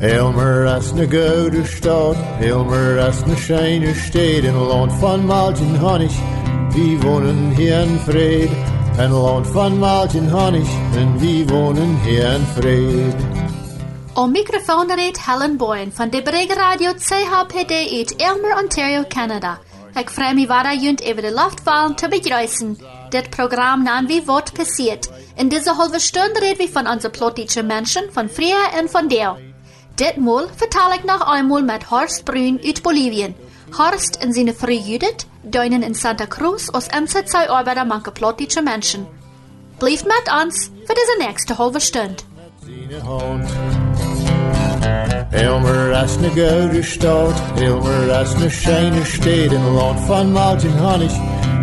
Elmer as na gouden stad, Elmer as na scheine steed in land van Maltin Honig. Wie wohnen hier in Fried, ein land van Maltin Honig, en wie wohnen hier in Fried. Om microfoon reed Helen Boyen van de Brege Radio CHPD uit Elmer, Ontario, Canada. Ik vrij me waar junt over de luchtvallen te begrijzen. Dit programma naam wie wat passiert. In deze halve stunde reden we van onze politische mensen, van vrije en van deel. Ditmaal vertel ik nog einmal met Horst Brun uit Bolivien. Horst en zijn vrouw Judith duinen in Santa Cruz als MZ2 arbeider manke politische mensen. Blijf met ons voor deze nächste halve stunde. Elmer as na gouden stad, Elmer as na scheine steed in land van Martin Honig.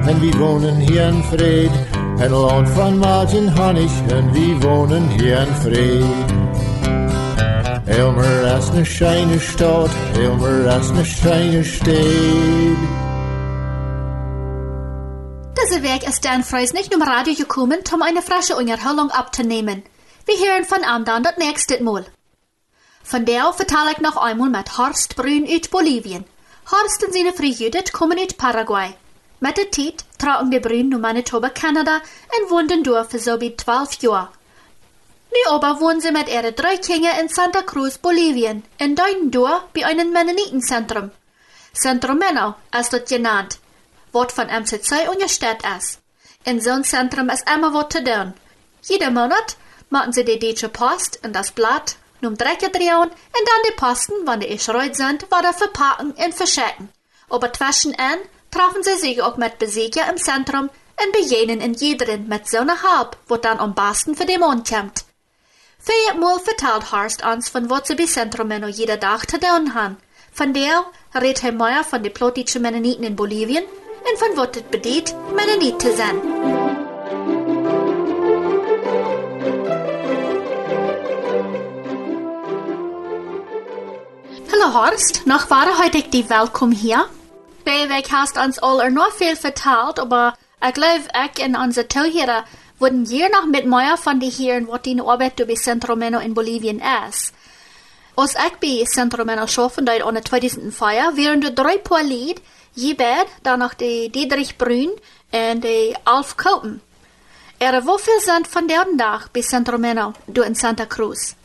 En wie wohnen hier in Fried, ein land van Martin Honig, en wie wohnen hier in Fried. Elmer as na scheine stad, Elmer as na scheine steed. Diese Weg ist Dan Freus nicht nur Radio gekommen, um eine frische Unterhaltung abzunehmen. Wir hören von dann das nächste Mal. Von der verteile ich noch einmal mit Horst Brun aus Bolivien. Horst und seine Frau Judith kommen aus Paraguay. Mit der Zeit tragen die Brun nach Manitoba, Kanada und wohnen dort für so wie zwölf Jahre. Nu sie mit ihren drei Kindern in Santa Cruz, Bolivien, in deinen dort bei einem Mennonitenzentrum. Centrum Menno ist das genannt, wat von MCC unterstellt ist. In so einem Zentrum ist immer was zu tun. Jeden Monat machen sie die deutsche Post in das Blatt, nun Drecke drehen und dann die Posten, wann die erschreut sind, wieder verpacken und verschicken. Aber zwischenan treffen sie sich auch mit Besucher im Zentrum und bejenen in jederen mit so einer Hab, wo dann am besten für den Mond kommt. Viermal vertelt Horst uns, von sie bei Zentrum noch jeder Tag zu tun haben. Von der redet Herr Meier von den plotischen Mennoniten in Bolivien und von was es bedeutet, Mennonit zu sein. Hallo Horst, noch war heute die Willkommen hier. Beweg hast uns alle noch viel vertelt, aber ich glaube, ich und unsere Zuhörer würden hier noch mit mehr von die hören, was die Arbeit bei Centromeno in Bolivien ist. Als ich bei Centromeno schaffen, dort der 2004, wären die drei paar Lied, Jebed, dann noch die Dietrich Brün und die Alf Kopen. Er, wofür sind von deren Tag bei Centromeno, du in Santa Cruz?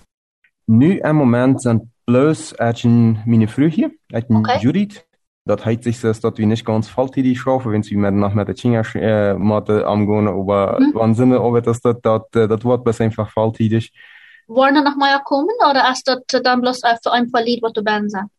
Nu een moment mijn vrouwje, uit mijn Oké. Judith. Dat heet zich dus dat we niet ganz volltätig schaffen, wenn sie mit nach der Chinga äh, amgehen, aber Mhm. wann sind aber das dat dat dat Wort besser einfach volltätig. Wollen er noch mal kommen, oder ist das dann bloß für ein paar Lied, was du ben sagst?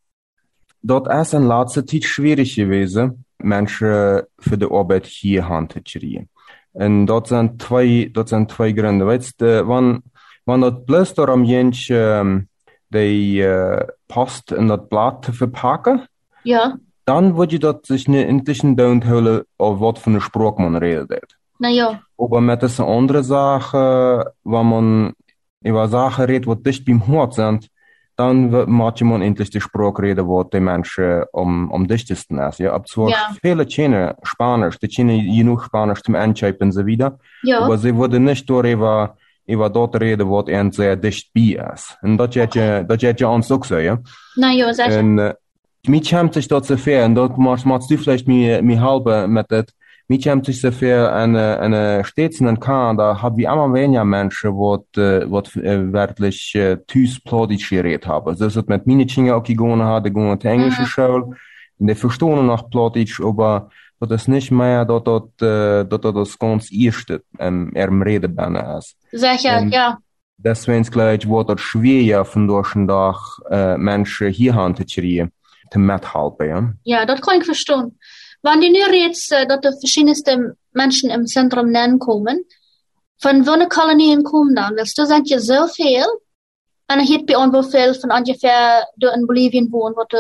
Dat is in laatste tijd schwierig gewesen, mensen voor de arbeid hier aan te krijgen. En dat zijn twee, dat zijn twee gronden. Weet je, wanneer, wanneer dat bloos daarom jens um, de uh, post in dat blad te verpakken, Ja, dan word je dat zich niet endlich down houden of wat voor een spraak man redet. na ja. Aber met deze andere zaken, waar man über Sachen redet, wat dicht beim Hort sind, dann macht man endlich die Sprache reden, wo die Menschen am, am dichtesten ist. Ja, zwar Ja. viele kennen Spanisch, die kennen genug Spanisch zum Anschreiben und so wieder, Ja, aber sie würden nicht darüber, über dort reden, was ihnen sehr dicht bei ist. Und das das geht ja uns auch so, ja. na ja, ich. Uh, mij komt zich dat zover, en dat maakt maakt du vielleicht mir mir halbe mit dat. Mij komt zich zover en uh, en uh, steeds in Kanada haben wir immer weniger Menschen, wat wat uh, thuis plodisch geredet haben. Das ist mit meine Kinder auch gegangen hat, zur englische Mhm. Schule, und die verstehen noch plodisch, aber dat is nicht mehr dat dat dat dat das ganz erste um, erm reden ben ist. Sicher, Ähm, ja. Deswegen gleich wordt het schwer van durch dag uh, mensen hier aan te te methelpen. Ja? Ja, das kann ich verstehen. Wenn du nur jetzt, äh, dass die verschiedensten Menschen im Zentrum nennen kommen, von welchen Kolonien kommen dann? Willst du sagen, ja so viel? Und hier bei uns viel von ungefähr, du in Bolivien wohnen, wo du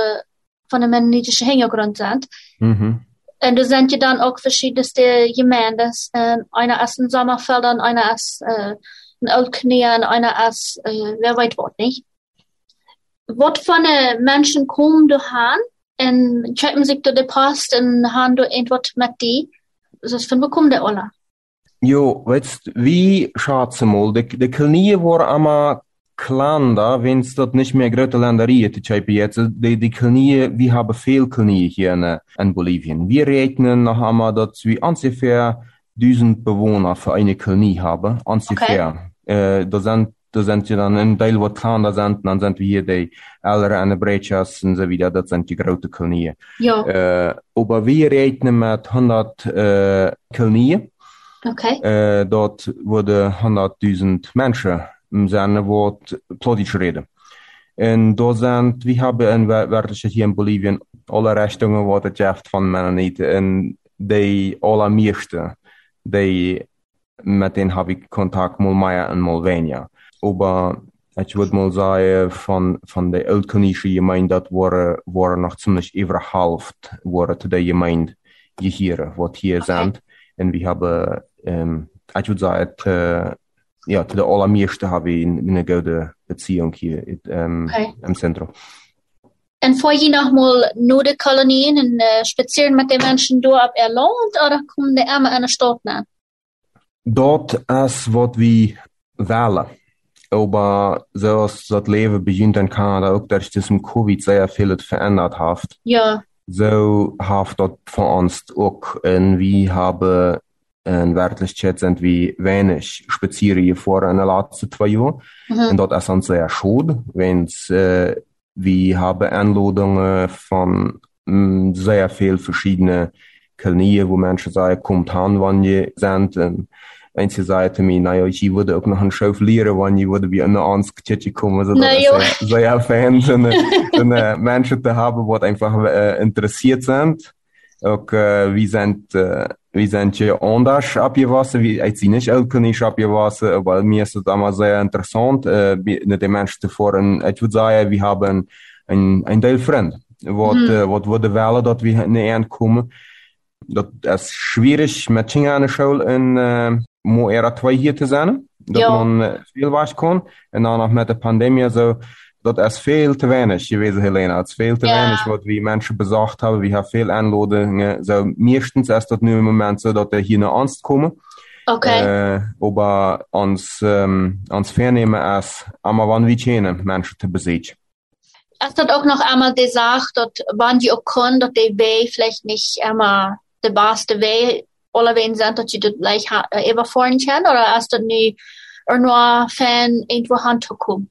von einem mennonitischen Hintergrund sind. Mhm. Und da sind ja dann auch verschiedenste Gemeinden. Äh, einer ist in Sommerfeldern, einer ist äh, in Oldknien, einer ist, äh, wer weiß was nicht. Von den Menschen kommen du han und checken sich du die Post und haben du irgendwas mit die? Ist von wo kommen die alle? Jo, weißt wie schätze mal, die, die Kolonien waren immer Klanda, wenn es dort nicht mehr große Länderie zu jetzt, die, die Knie, wir haben viel Knie hier in, in Bolivien. Wir rechnen noch einmal, dass wir ungefähr 1000 Bewohner für eine Kolonie haben, ungefähr. Okay. Äh, da sind da sind ja dann ein Teil, was kleiner sind, dann sind wir hier die ältere Brechas und so wieder, das sind die großen Kolonien. Ja. Äh, aber wir rechnen mit 100 äh, Kolonien. Okay. Äh, dort wurde 100.000 Menschen im Sinne Wort Plodisch reden. Und da sind, wir haben in wirklich hier in Bolivien alle Richtungen, was het jeft van Mennoniten. En die allermeeste, die, met denen habe ich Kontakt mal mehr und mal Aber ich würde mal sagen, von, von der Eltkonische Gemeinde, das waren, waren noch ziemlich über Hälfte, waren zu der Gemeinde hier, was hier sind. Und wir haben, ähm, ich würde sagen, äh, ja, zu der allermeeste habe ich eine gute Beziehung hier ähm, okay. im Zentrum. Und vor je noch mal nur die Kolonien und äh, spazieren mit den Menschen dort ab Erland oder kommen die immer in der Stadt nach? Dort ist, was wir wählen. Aber zoals dat leven begint in Kanada ook dat tussen COVID sehr viel verändert hat. Ja. So hat dat von uns auch. Und wir haben in Wirklichkeit sind wir wenig spazieren vor in den letzten zwei Jahren. Mhm. Und das ist uns sehr schade, wenn äh, wir haben Einladungen von mh, sehr viel verschiedene Kolonien, wo Menschen sagen, kommt an, wann ihr sind. Und Eentje zei te mij, nou ja, je wilde ook nog een show leren, want je wilde bij een ans kitje komen, zodat nee, es sehr, sehr Fans und, und äh, Menschen zu haben, die einfach äh, interessiert sind. Ook äh, wie sind, äh, wie sind je anders abgewassen, wie ich sie nicht elkenisch abgewassen, aber mir ist das immer sehr interessant, äh, mit den Menschen. Und ich würde sagen, wir haben ein, ein Teil Freund, was, mhm. äh, was würde wählen, dass wir näher kommen. Das ist schwierig mit Chingane Schule in, äh, mo era twee hier te zijn. Dat ja. man veel was kon. En dan nog met de pandemie zo. Dat is veel te weinig gewesen, Helena. Het is veel te ja. weinig wat we mensen bezocht hebben. We hebben veel aanladingen. Zo, meestens is dat nu im Moment so, dat er hier naar ons komen. Okay. Äh, aber uns, ähm, uns vernehmen ist, einmal wann wir können, Menschen zu besiegen. Hast du auch noch einmal gesagt, dass wann die auch können, dass die Weg vielleicht nicht immer der beste Weg Oliver zijn dat je dat like even vorn kan, oder als dat nu er nur fan irgendwo handkommen.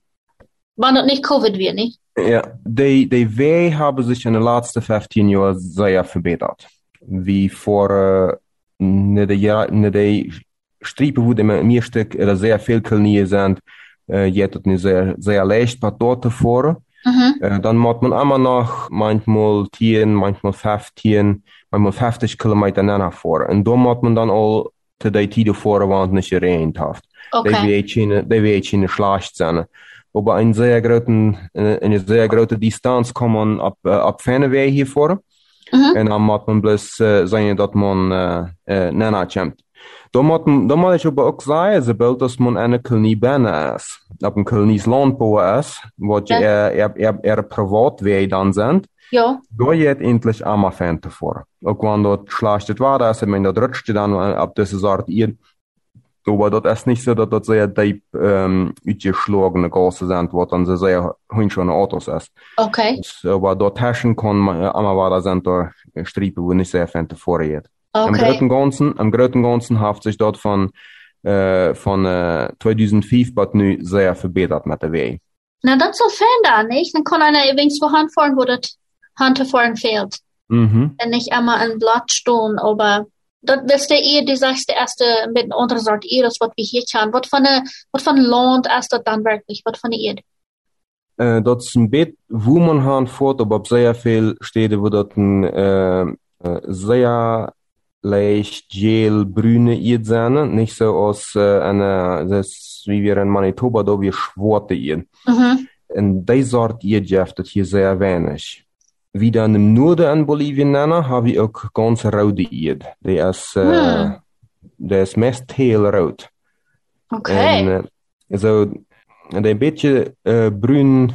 Wann dat nicht Covid wird, nicht? Ja, die, die Wege haben sich in den letzten 15 Jahren sehr verbessert. Wie vor äh, ne de, ne de Stripe, wo die meeste er sehr viel Kolonien sind, äh, jetzt het nu sehr, sehr leicht, maar dort davor. Mhm. Äh, dann macht man immer noch manchmal 10, manchmal 15 manchmal 50 kilometer naar voren. En dan moet man dan al te de tijd voor want niet gereden heeft. Okay. Die weet in de slacht zijn. Aber een zeer grote, een zeer grote distanz kann man op, uh, op ferne weg hiervoor. Mm -hmm. En dan moet man bloß uh, zeggen dat man uh, uh, nena komt. Da da ich aber auch sagen, sobald dass man eine Kolonie binnen ist, Landbau ist, wo die ja. eher, privat dann sind, ja. Då är endlich einmal Fan davor. Och quando schlastet war das, men dat rutschte dann ab diese Sort ihr. Aber das ist nicht so, dass das sehr deep ähm, utgeschlagene Gase sind, was dann sehr hundschöne Autos ist. Okay. Aber dort Taschen kann man, einmal war das sind da Stripe, wo nicht sehr Fan davor geht. Okay. Am größten Ganzen, am größten Ganzen hat sich dort von, äh, von äh, 2005 bis nu sehr verbessert mit der Weg. Na, das ist so Fan da, nicht? Dann kann einer übrigens vorhanden fahren, wo das vor ein Feld. Mhm. Und nicht einmal ein Blatt stehen, aber das ist der eher, die sagst, erste mit anderen Sorte Iris, was wir hier kennen. Was von der, was von Land ist das dann wirklich? Was von Erde? Äh, das ist ein Bett, wo man haben fort, aber sehr viel Städte, wo dort ein, äh, äh sehr leicht gel brüne Erde sind, nicht so aus äh, einer, das, wie wir in Manitoba, da wir schwarze Erde. Mhm. Und die Sorte das hier sehr wenig. Wie dan im Norden in Bolivien habe ich auch ganz rode Ied. Der ist, äh, hm. der ist meist hellrot. Okay. En, äh, so, der ein bisschen äh, brun,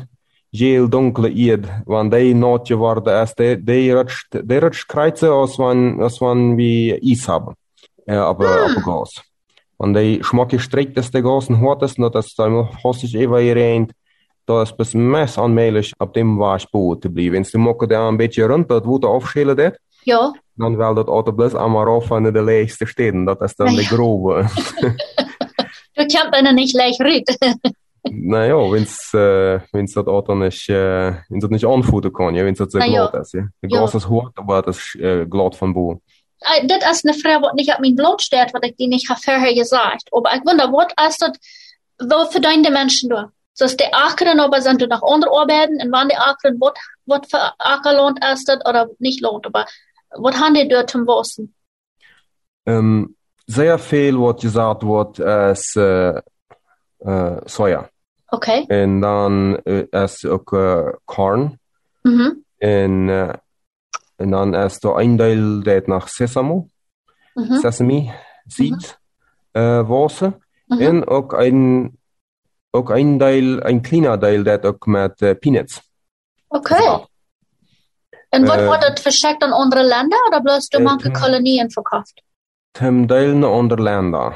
geel, dunkle Ied, wann die not geworden ist, der, der rutscht, der rutscht kreuze, als wenn, als wenn wir Eis haben. Äh, aber, hm. aber Gas. Und die schmacke streckt das der ganzen Hortes, und das da hostig evaluiert, da ist bis mess aanmelig op dem wasboot te blijven. En ze mokken daar een beetje rond, dat wordt afschelen dat. Ja. Dan wel dat auto plus allemaal rauf van de leegste steden. Dat is dan Ah, de ja. grove. Du kannst dann nicht gleich reden. naja, wenn's, äh, wenn's das Auto nicht, äh, wenn's das nicht anfuhren kann, ja, wenn's das so ja. glatt ist, ja. Der Ja. Ist hart, aber das ist äh, glatt von Bo. Äh, Das ist eine Frage, die nicht auf mein Blut steht, was ich dir nicht vorher gesagt Aber ich wundere, was ist das, wo für deine Menschen du? So ist die Ackeren, aber sind du nach anderen Arbeiten, und wann die Ackeren, was, was für Acker lohnt ist das, oder nicht lohnt, aber was haben die dort zum Wissen? Ähm, sehr viel wird gesagt wird als äh, äh, Soja. Okay. Und dann äh, als auch äh, Korn. Mhm. Und, äh, und dann ist da ein Teil, der nach Sesamo, Mhm. Sesame Seeds, äh, Wasser. Mhm. Und auch ein, auch ein Teil, ein kleiner Teil, der auch mit äh, Peanuts. Okay. Und was Äh, wird das verschickt an andere bloß du äh, manche äh, Kolonien verkauft? Tim deel naar andere landen.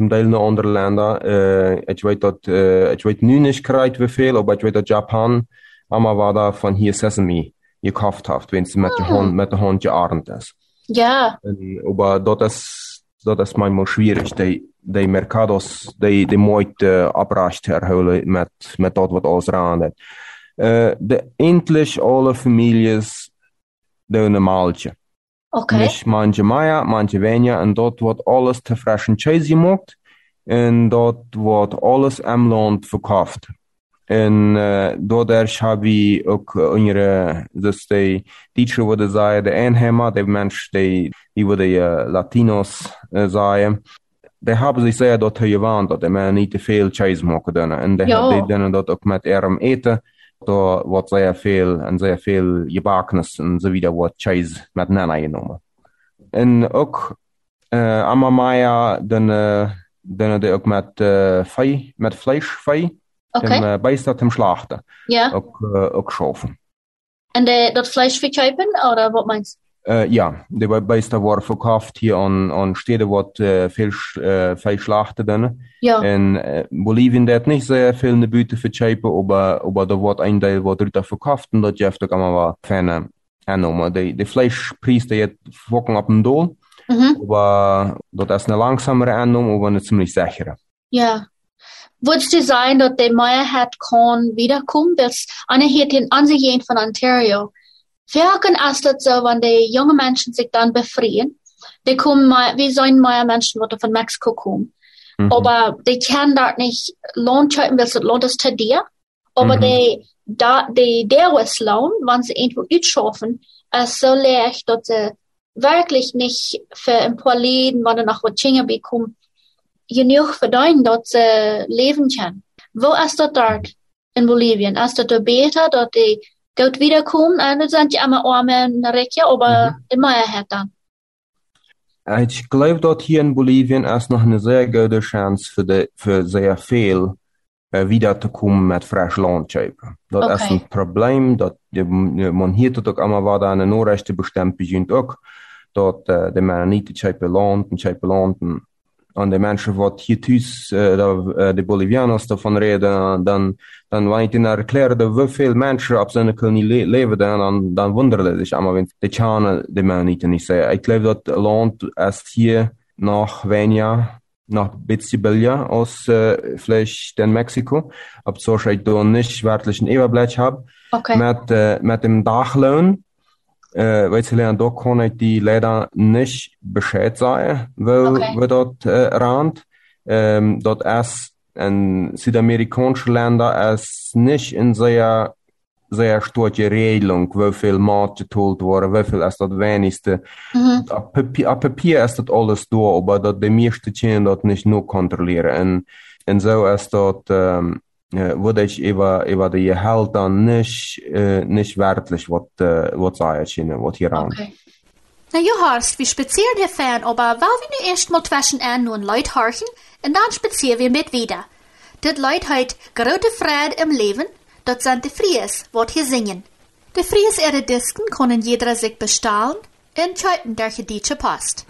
Tim deel naar andere landen. Uh, ik weet dat, uh, ik weet nu niet kwijt hoeveel, maar ik weet dat Japan allemaal waar daar van hier Sesame gekauft heeft, wenn ze met de Ah. hand, met de hand gearmd is. Ja. En, aber dat is, dat is manchmal schwierig. Die, die mercados, die, die mooit uh, abracht herhouden met, met dat wat alles eraan heeft. Uh, de eindelijk alle families doen een maaltje. Okay. Nicht manche mehr, manche weniger. Und dort wird alles zu frischen Cheese gemacht. Und dort wird alles am Land verkauft. Und äh, dadurch habe ich auch unsere, das die Deutsche würde sagen, die Einheimer, die Mensch, die, die würde äh, Latinos äh, sagen, die haben sich sehr dort gewarnt, dass die man nicht viel Cheese machen können. Und die, Ja. die können dort auch mit ihrem Eten da wird sehr viel en sehr viel Gebackenes und so wieder wird Cheese miteinander genommen. Und auch äh, einmal mehr dann äh, dann die auch mit äh, Fei, mit Fleischfei, dem Okay. äh, Beister zum Schlachten, Ja. auch, äh, auch schaffen. Und äh, das Fleisch verkaufen, oder was meinst Äh, ja, die Beister worden verkauft hier an, an Städte, wo äh, viel, äh, du? Ja. In äh, Bolivien dat nicht sehr viel eine Büte für Scheibe, aber, aber da wird ein Teil wird drüber verkauft und das Jeff da kann man mal ferne annehmen. Die, die Fleischpreis, der jetzt wocken ab dem Dol, Mhm. aber das ist eine langsamere Annahme, aber eine ziemlich sichere. Ja. Würdest du sagen, dass der Mehrheit kann wiederkommen? Weil eine hier den Ansicht von Ontario. Wirken ist das so, wenn die jungen Menschen sich dann befreien? Die kommen mal, wie sollen mehr Menschen, die von Mexiko kommen? Mhm. Aber die können dort nicht Lohn schreiben, weil es lohnt es zu dir. Aber Mhm. die, da, die, der was Lohn, wenn sie irgendwo utschaffen, ist so leicht, dass sie wirklich nicht für ein paar Läden, wenn sie nach Virginia bekommen, genug verdienen, dass sie leben können. Wo ist das dort in Bolivien? Ist das da besser, dass die gut wiederkommen? Und das sind ja immer arme Rechte, aber die Mehrheit dann. Ich glaube, dort hier in Bolivien ist noch eine sehr gute Chance für, die, für sehr viel äh, wiederzukommen mit frisch Landscheibe. Das ist Okay. ein Problem, je, man hier allemaal waar daar een Noorrechte bestemd begint ook, dat äh, de niet de Scheibe Land en Scheibe Land en, en de mensen wat hier thuis, äh, da, äh, de Bolivianos davon reden, dan, dan wanneer je naar erklären hoeveel mensen op zijn kolonie le leven, dan, dan wunderen zich allemaal, want de Tjanen de mensen niet niet zeggen. Ik geloof dat Land is hier nog weniger noch ein bisschen billiger als äh, vielleicht in Mexiko. Ob so ich da nicht wertlichen Überblick habe. Okay. Mit, äh, mit dem Dachlohn, äh, weil da kann ich die leider nicht Bescheid sagen, weil Okay. wir dort äh, rand. Ähm, dort ist in südamerikanische Länder ist nicht in sehr sehr starke Regelung, wie viel Maat geteilt wurde, wie viel ist das wenigste. Mhm. Op papier, op papier is dat alles door, maar dat de meeste kunnen dat niet nu controleren. En, en zo is dat, um, uh, würde ich über, über die Gehalt dann nicht, uh, nicht wertlich, was, was sagen was hier an. Na, harst, wie spazieren hier fern, aber weil wir nu erst mal zwischen an nun Leut horchen, und dann spazieren wir mit wieder. Dat Leut heut grote Freude im Leben, dat sind die Fries, wat hier singen. Die Fries ihre Disken können jeder sich bestahlen, und schreiben der Geditsche Post.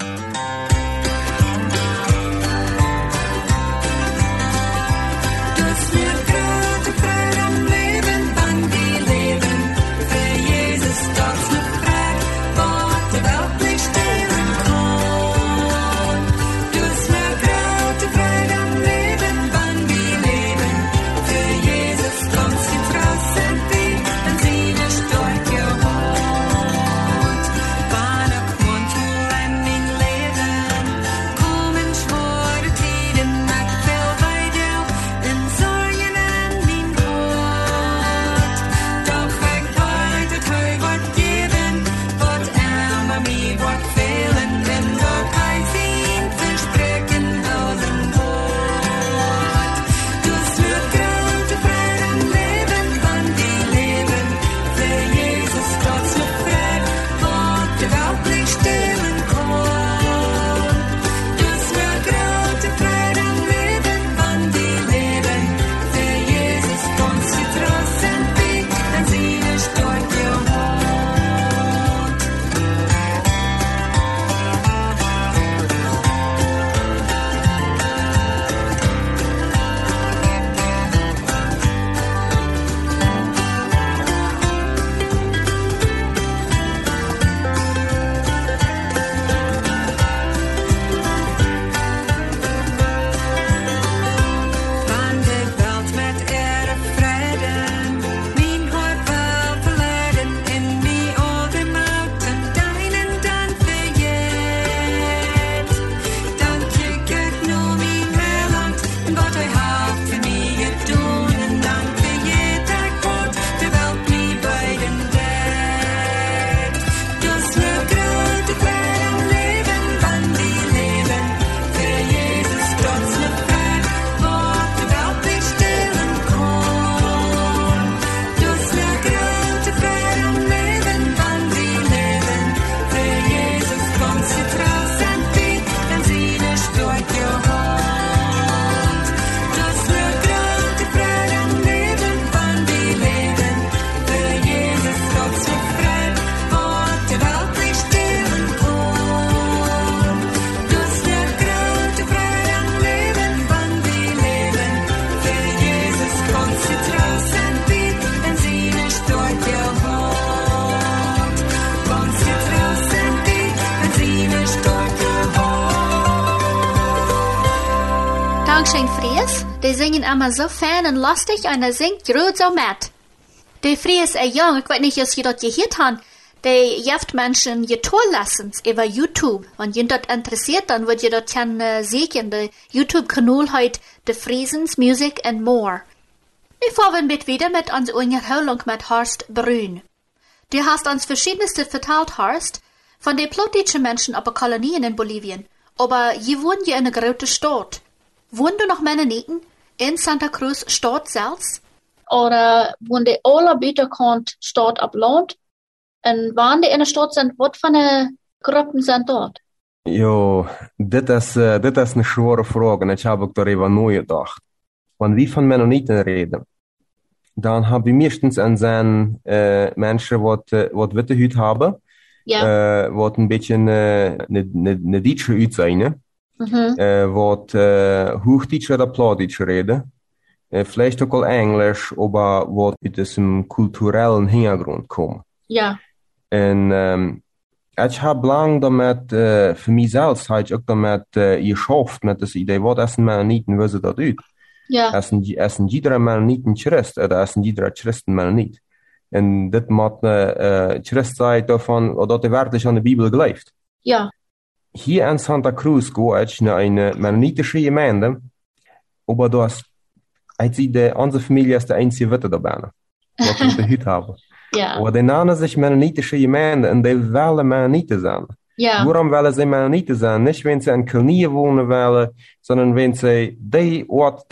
So fijn en lustig en hij zingt groot zo met. De Fries is jong, ik weet niet of je dat gehoord hebt, die geeft mensen je toerlessons over YouTube. Want je dat interessiert, dan wordt je dat kunnen zien. De YouTube-kanaal heet De Friesens Music and More. Nu fahren wir wieder mit uns Unterhaltung mit Horst Brün. Du hast uns verschiedenste vertalt, Horst, von den plötzlichen Menschen auf Kolonien in Bolivien. Aber je wohnen je in einer großen Stadt. Wohnen du noch Mennoniten in Santa Cruz Stadt selbst? Oder wohnen die alle buitenkant Stadt op land? En wanneer die in de stad zijn, wat voor de groepen zijn dort? Jo, dit is, uh, dit is een schwere vraag en ik heb ook darüber nagedacht. Wenn wir von Mennoniten reden, dann haben wir meistens an zijn äh, Menschen, wat, uh, wat witte Hut haben, Ja. äh, wat een beetje eine, eine, eine deutsche zijn, Mhm. äh, wat äh, Hochdeutsch oder Plattdeutsch reden, äh, vielleicht auch Englisch, aber wat mit diesem kulturellen Hintergrund kommen. Ja. En ähm, ich habe lang damit, äh, für mich selbst, habe ich auch damit äh, geschafft, mit das Idee, was essen Mennoniten, wie sie das ut. Ja. Essen, essen jeder Mennoniten Christ, oder essen jeder Christen Mennonit. En dit moet äh, Christ davon, oder dat er wirklich an der Bibel gleift. Ja. Hier in Santa Cruz gehe ich in eine mennonitische Gemeinde, aber hast, ich sehe, die, unsere Familie ist der einzige Witte dabei, was wir heute haben. Ja. Aber die nennen sich mennonitische Gemeinde und die wollen Mennoniten sein. Ja. Waarom willen ze Mennoniten zijn? Niet wenn ze in Kolonien wonen willen, sondern wenn ze die Ort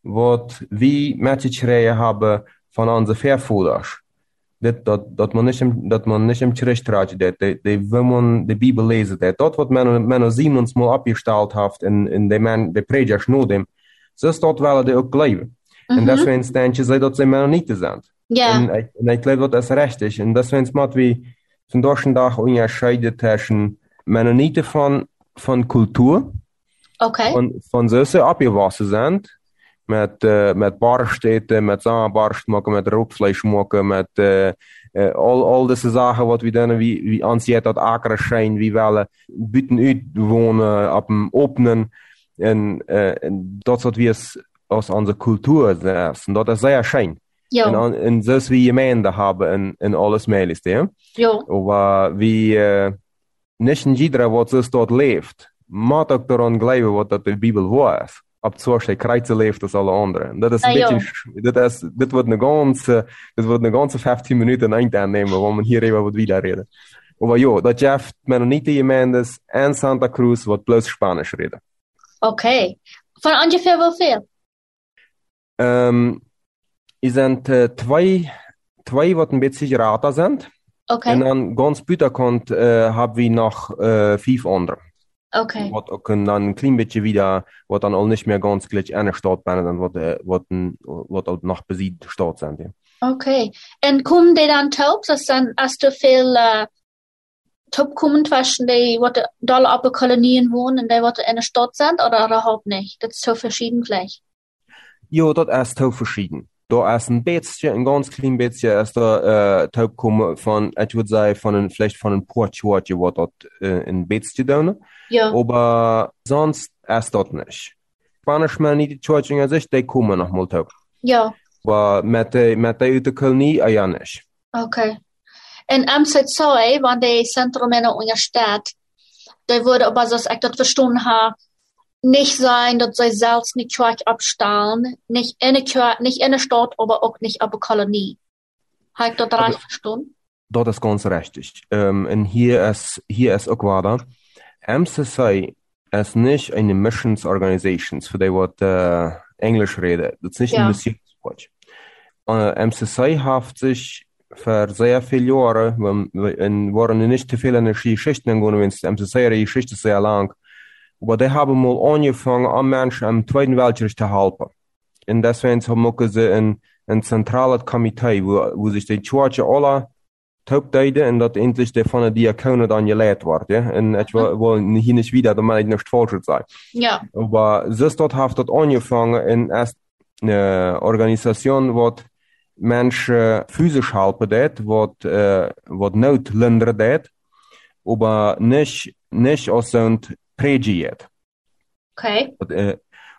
wat we met je geschreven hebben van onze vervoerders. Dat, dat, dat, man niet im, dat man niet im terugtraat, dat, dat, dat we man de Bibel lezen, dat, dat wat men, men Simons mal abgesteld heeft in, in de, man, de predikers na dem, zo is dat willen die ook geloven. En Mhm. deswegen denken ze dat ze Mennoniten zijn. Ja. Ik- en ik glaube, dat is richtig. En deswegen moet we vandaag de dag onderscheiden tussen Mennonieten van, van cultuur, Okay. van, van zussen abgewassen zijn, met, uh, met barsteten, met zaanbarst maken, met rookvlees maken, met uh, uh, al, al deze zaken wat we doen, wie, wie aanziet dat akers zijn, wie willen buiten uit wonen, op een openen. En, en dat is wat we als, als onze cultuur zijn. En dat is zeer schön. Ja. En, en zoals we Gemeinde hebben en, en alles möglich, ja. Ja. Aber äh, nicht jeder, was dort lebt, mag auch daran glauben, was das die Bibel war der Kreuze lebt als alle anderen. Das ist Ah, ein ja. bisschen, sch- das ist, das wird eine ganze, das wird eine ganze 15 Minuten einnehmen, wo man hier über was wieder reden. Aber ja, das Jeff Mennonite Gemeines en Santa Cruz wird bloß Spanisch reden. Okay. Von ungefähr wie viel? Ähm, es sind äh, zwei, zwei, was ein bisschen rater sind. Okay. Und dann ganz buitenkant äh, haben wir noch äh, fünf andere. Okay. Wat ook een, dan een klein beetje wieder, wat dan al niet meer ganz gleich eine Stadt bijna, dan wat, eh, wat, een, wat ook nog besiegt Stadt zijn. Ja. Okay. En kommen die dann taub? Das dann hast du viel äh, taub kommen zwischen die, wat op de kolonien wohnen und die, wat in der Stadt sind oder überhaupt nicht? Das ist so verschieden gleich. Ja, dat is heel verschieden. Da ist ein beetje, ein ganz klein beetje, ist da äh, taub kommen von, ich würde sagen, von ein, vielleicht von ein paar Schwarze, wat dort äh, ein beetje doen. Ja. Aber sonst ist das nicht. Spanisch man nicht die Schwarze an sich, die kommen noch mal taub. Ja. Aber mit der, mit der uit de Kolonie, ah, ja nicht. Okay. En MZ2, want die centrum in der Stadt, die würde aber, so ich das verstanden habe, nicht sein, dass sie selbst nicht Church abstellen, nicht in der Church, nicht in der Stadt, aber auch nicht auf der Kolonie. Habe ich das Aber- recht verstanden? Dat is ganz richtig. Um, en hier is, hier is ook waar. MCC is niet een missions organization, voor die wat uh, Englisch reden. Dat is niet Ja. een missionswatch. Uh, MCC heeft zich voor sehr viele Jahre, we- en waren veel in de Geschichten gegaan, want de MCC die Geschichte is sehr lang. Aber die haben mal angefangen, an Menschen im Zweiten Weltkrieg zu helfen. Und deswegen haben sie ein, ein zentrales Komitee, wo, wo sich die Church alle taubdeiden und dat endlich der von der Diakone dann geleitet wird. Ja? Und ich will, will hier nicht wieder, damit ich nicht falsch sein. Ja. Aber das dort hat dort angefangen und erst eine Organisation, wat Menschen physisch helfen det, wat, äh, wat Not lindern det, aber nicht, nicht als so ein Prägiert. Okay.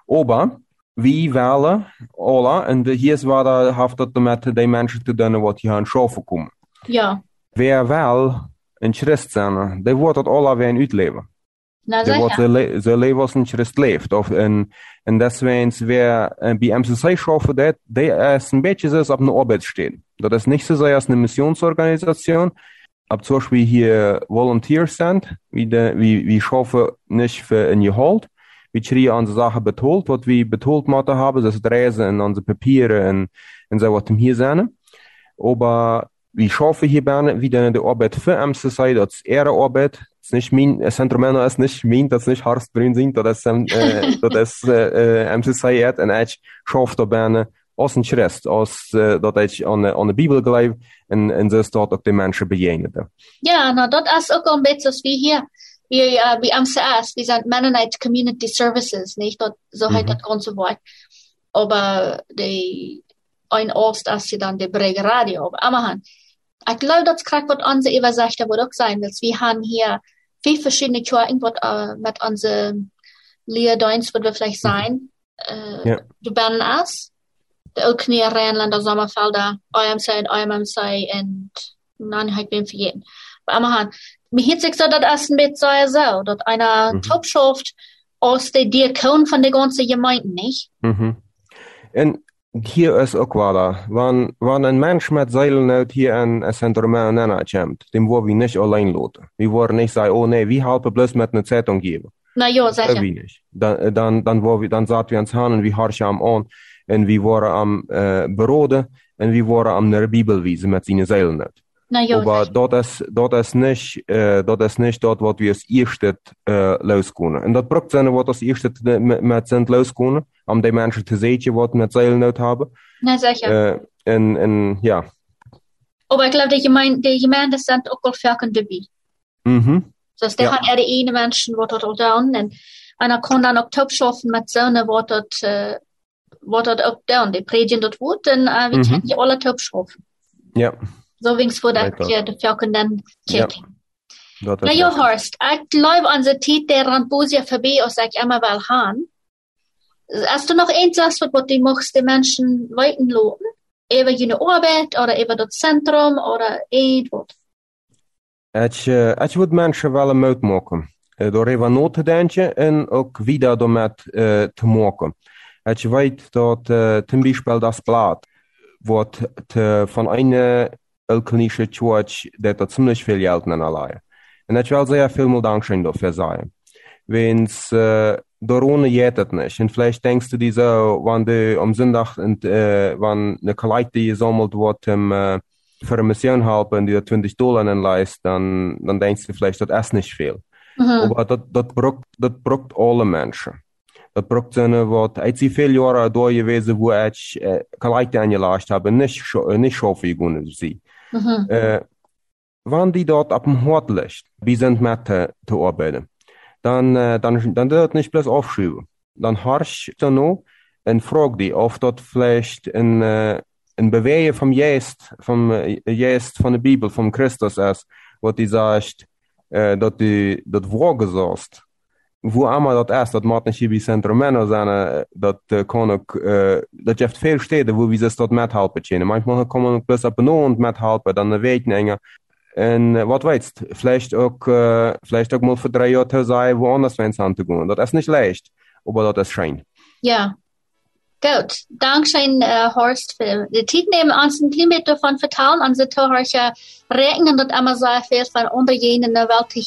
Aber vi wählen alle, en de, hier war da haft dat met de mensen te doen wat hier aan schaffen komen. Ja. Wer wel een christ zijn, die wordt dat alle weer uitleven. Na Die wordt sicher. ze, le ze leven als een christ leeft. Of, en, en deswegen, wer bij MCC schaffen, dat, die is een beetje zoals op een arbeid stehen. Dat is niet zo sehr als een missionsorganisation, aber zum Beispiel hier Volunteers sind, wie, de, wie, wie schaffen nicht für ein Gehalt, wir kriegen unsere Sachen betont, was wir betont machen haben, das ist Reisen und unsere Papiere und, und so, was wir hier sind. Aber wir schaffen hier gerne wieder die Arbeit für MCC, das ist ihre Arbeit, ist nicht mein, äh, Centromeno ist nicht mein, das ist nicht Harstbrün sind, das ist, äh, das ist äh, äh, MCC hat und ich schaffe da gerne als als uh, dat ik aan de, aan de Bibel geloof en, en zo staat ook de mensen bejenigen. Ja, nou, dat is ook een beetje zoals we hier. Wir, äh, bei MCS, wir sind Mennonite Community Services, nicht? Dat, so heißt das ganze Wort. Aber die, ein Ort ist sie dann die Brege Radio. Aber immerhin. Ich glaube, das kriegt was unsere Übersicht wird auch sein, weil wir haben hier viele verschiedene Kirchen, äh, mit unserem Lehrdienst wird wir vielleicht sein. Äh, Ja. Du ben Elknie, Rijnlander, Sommerfelder, IMC en IMMC en nein, ich bin vergeten. Aber immerhin. Mir hielt sich so, das ist ein bisschen so, dass einer Mhm. Topschaft aus der Diakon von der ganzen Gemeinde, nicht? Mhm. En hier is ook wel, wanneer wanneer een mens met zeilnood hier in een centrum en komt, dan worden we niet alleen laten. We worden niet zeggen, oh nee, we helpen bloß met een Zeitung geben. Na ja, sicher. we niet. Dan, dan, dan, worden we, dan zaten we ons aan en we hartje am aan en we worden am uh, beroden en we worden am naar de Bibel wijzen met zijn zeilnood. Na ja, Aber sicher. dat is, dat is niet, uh, dat is niet dat wat we als eerste uh, loskomen. En dat brukt zijn wat als eerste te- met, met zijn loskomen, om die mensen te zien wat met zeilnood hebben. Na sicher. Uh, en, en ja. Aber ich glaube, die Gemeinde, die Gemeinde sind auch wel vaak dabei. Mhm. Dus die Ja. gaan er de ene mensen wat dat al doen. En einer kann dann auch Topschaffen mit Söhne, wat dat, uh, wat dat ook doen. Die predigen dat woord en uh, wir Mhm. kennen die alle Topschaffen. Ja, So wings voor dat Weiter. je de velken dan Ja. kijken. dat Na is ja, het. Horst, ik glaube an de tijd der Ramposia voorbij als ik immer wel gaan. Als du noch eins sagst, wat die mocht die Menschen weiten lopen, über jene Arbeit oder über das Zentrum oder irgendwas. Ik, uh, ik wil mensen wel een moed maken. Uh, door even na te denken en ook wieder daarmee uh, te maken. Ik weet dat uh, zum Beispiel das Blatt wordt te, van een elkenische church dat dat ziemlich veel geld naar allein. En ik wil zeer veel meer dankzij dafür zijn. Wens uh, daaronder geht het niet. En vielleicht denkst du dir so, wann du am Sonntag und, uh, wann eine Kollekte gesammelt wordt um, uh, für eine Mission helfen, die da 20 Dollar leist, dann, dann denkst du vielleicht, das ist nicht viel. Mhm. Aber das, das braucht, das braucht alle Menschen. Eine, was, ich sie viele Jahre da gewesen, wo ich, äh, Kollekte angelastet habe, nicht, äh, nicht schaffen können sie. Mhm. Äh, wenn die dort auf dem Hort liegt, wir sind äh, zu arbeiten, dann, äh, dann, dann dort nicht bloß aufschreiben. Dann harsch du noch und frag die, ob dort vielleicht ein, äh, ein Bewegen vom Geist, vom äh, Geist von der Bibel, vom Christus ist, wo die sagt, äh, dass die, sagst. Wo immer das ist, das macht nicht hier wie Centromeno sein, äh, das äh, äh, das gibt viele Städte, wo wir das dort mithelfen können. Manchmal man bloß ab und an mithelfen, dann eine Weg enger. En äh, wat weißt, vielleicht auch, äh, vielleicht auch mal für drei Jahre zu sein, woanders wenn es anzugehen. Das ist nicht leicht, aber das ist schön. Ja. Gut. Dankeschön, äh, Horst, die Zeit nehmen, uns ein davon vertellen, unsere Zuhörer rechnen, dass immer sehr viel von in der Welt zu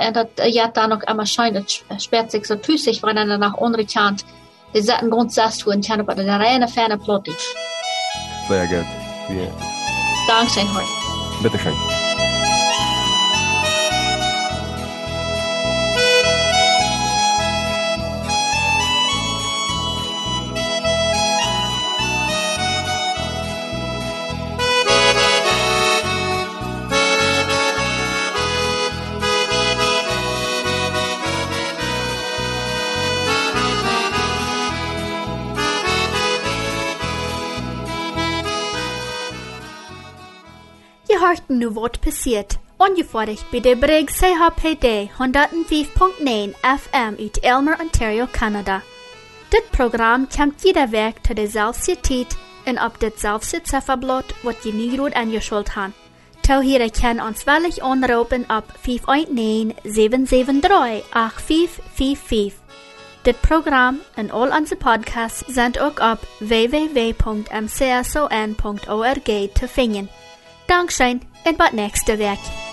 hören. Und das äh, ja dann auch immer scheint, das sperrt sich so tüßig, wenn er nach anderen Kant, die Sachen grundsätzlich tun kann, aber der reine Ferne plottig. Sehr gut. Ja. Dankeschön, Horst. Bitteschön. Je hörten nu wat passiert. Ungefährlich bei der Brig CHPD 105.9 FM ut Elmer, Ontario, Kanada. Dit Programm kommt jeder Weg zu derselfde Zeit und auf ditzelfde Zifferblatt, wat je nu goed aangeschuld haben. Tau hier kan ons wellig aanroepen op 519-773-8555. Dit Programm en al onze podcasts zijn ook op www.mcson.org te vinden. Dankeschön und bis nächste Woche.